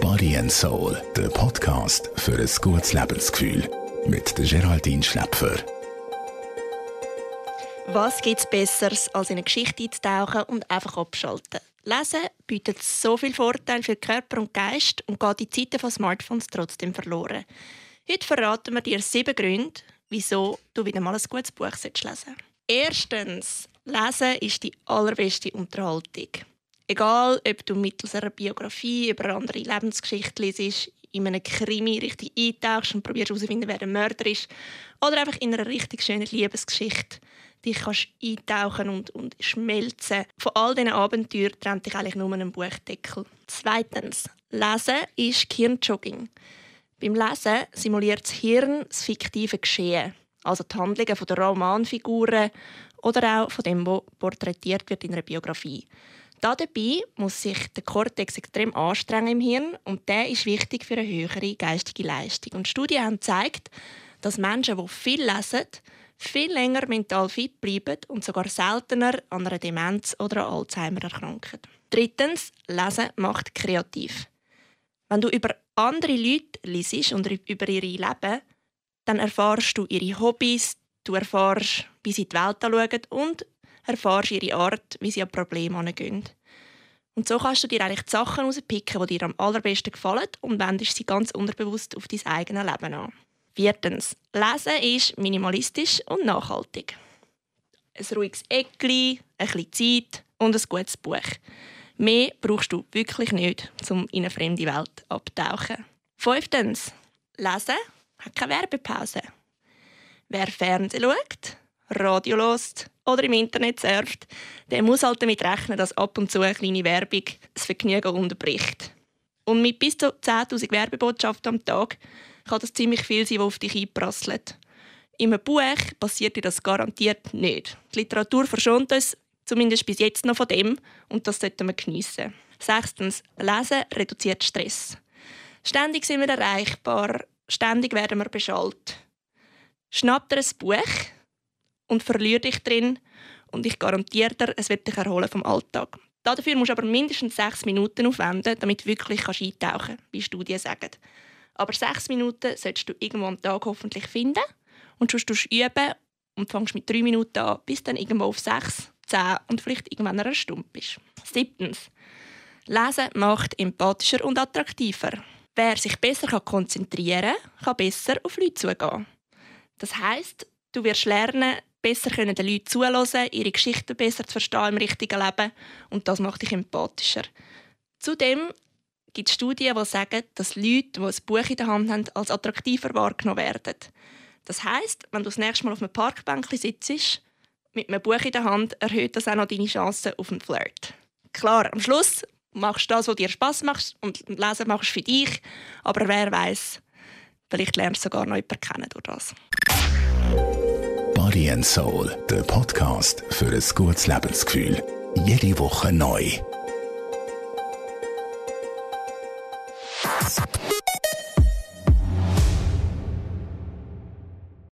Body and Soul, der Podcast für ein gutes Lebensgefühl. Mit der Geraldine Schläpfer. Was gibt es Besseres, als in eine Geschichte einzutauchen und einfach abschalten? Lesen bietet so viel Vorteile für Körper und Geist und geht die Zeiten von Smartphones trotzdem verloren. Heute verraten wir dir sieben Gründe, wieso du wieder mal ein gutes Buch lesen solltest. Erstens, Lesen ist die allerbeste Unterhaltung. Egal, ob du mittels einer Biografie über eine andere Lebensgeschichte liest, in einem Krimi richtig eintauchst und probierst herauszufinden, wer der Mörder ist, oder einfach in einer richtig schönen Liebesgeschichte dich kannst eintauchen und, und schmelzen. Von all diesen Abenteuern trennt dich eigentlich nur ein Buchdeckel. Zweitens, Lesen ist Gehirnjogging. Beim Lesen simuliert das Hirn das fiktive Geschehen, also die Handlungen der Romanfiguren oder auch von dem, was porträtiert wird in einer Biografie. Dabei muss sich der Kortex extrem anstrengen im Hirn und der ist wichtig für eine höhere geistige Leistung. Und Studien haben gezeigt, dass Menschen, die viel lesen, viel länger mental fit bleiben und sogar seltener an einer Demenz oder an Alzheimer erkranken. Drittens, Lesen macht kreativ. Wenn du über andere Leute liest und über ihre Leben, dann erfahrst du ihre Hobbys, du erfahrst, wie sie die Welt anschauen und erfahrst ihre Art, wie sie an Probleme angehen. Und so kannst du dir eigentlich die Sachen herauspicken, die dir am allerbesten gefallen und wendest sie ganz unterbewusst auf dein eigenes Leben an. Viertens. Lesen ist minimalistisch und nachhaltig. Ein ruhiges Eckli, ein bisschen Zeit und ein gutes Buch. Mehr brauchst du wirklich nicht, um in eine fremde Welt abtauchen. Fünftens. Lesen hat keine Werbepause. Wer Fernsehen schaut, Radio lost oder im Internet surft, der muss halt damit rechnen, dass ab und zu eine kleine Werbung das Vergnügen unterbricht. Und mit bis zu 10.000 Werbebotschaften am Tag kann das ziemlich viel sein, was auf dich einprasselt. In einem Buch passiert dir das garantiert nicht. Die Literatur verschont uns zumindest bis jetzt noch von dem und das sollten wir geniessen. Sechstens, Lesen reduziert Stress. Ständig sind wir erreichbar, ständig werden wir beschallt. Schnapp dir ein Buch und verlier dich drin und ich garantiere dir, es wird dich erholen vom Alltag. Dafür musst du aber mindestens sechs Minuten aufwenden, damit du wirklich eintauchen kannst, wie Studien sagen. Aber sechs Minuten solltest du irgendwo am Tag hoffentlich finden und sonst du üben und fängst mit drei Minuten an, bis dann irgendwo auf sechs, zehn und vielleicht irgendwann eine Stunde bist. Siebtens. Lesen macht empathischer und attraktiver. Wer sich besser konzentrieren kann, kann besser auf Leute zugehen. Das heißt, du wirst lernen, besser können den Leuten zuhören, ihre Geschichten besser zu verstehen im richtigen Leben und das macht dich empathischer. Zudem gibt es Studien, die sagen, dass Leute, die ein Buch in der Hand haben, als attraktiver wahrgenommen werden. Das heißt, wenn du das nächste Mal auf einem Parkbänkchen sitzt, mit einem Buch in der Hand, erhöht das auch noch deine Chancen auf einen Flirt. Klar, am Schluss machst du das, was dir Spass macht und Lesen machst für dich, aber wer weiß, Vielleicht lernst du sogar noch jemanden kennen durch das. Body and Soul, der Podcast für ein gutes Lebensgefühl. Jede Woche neu.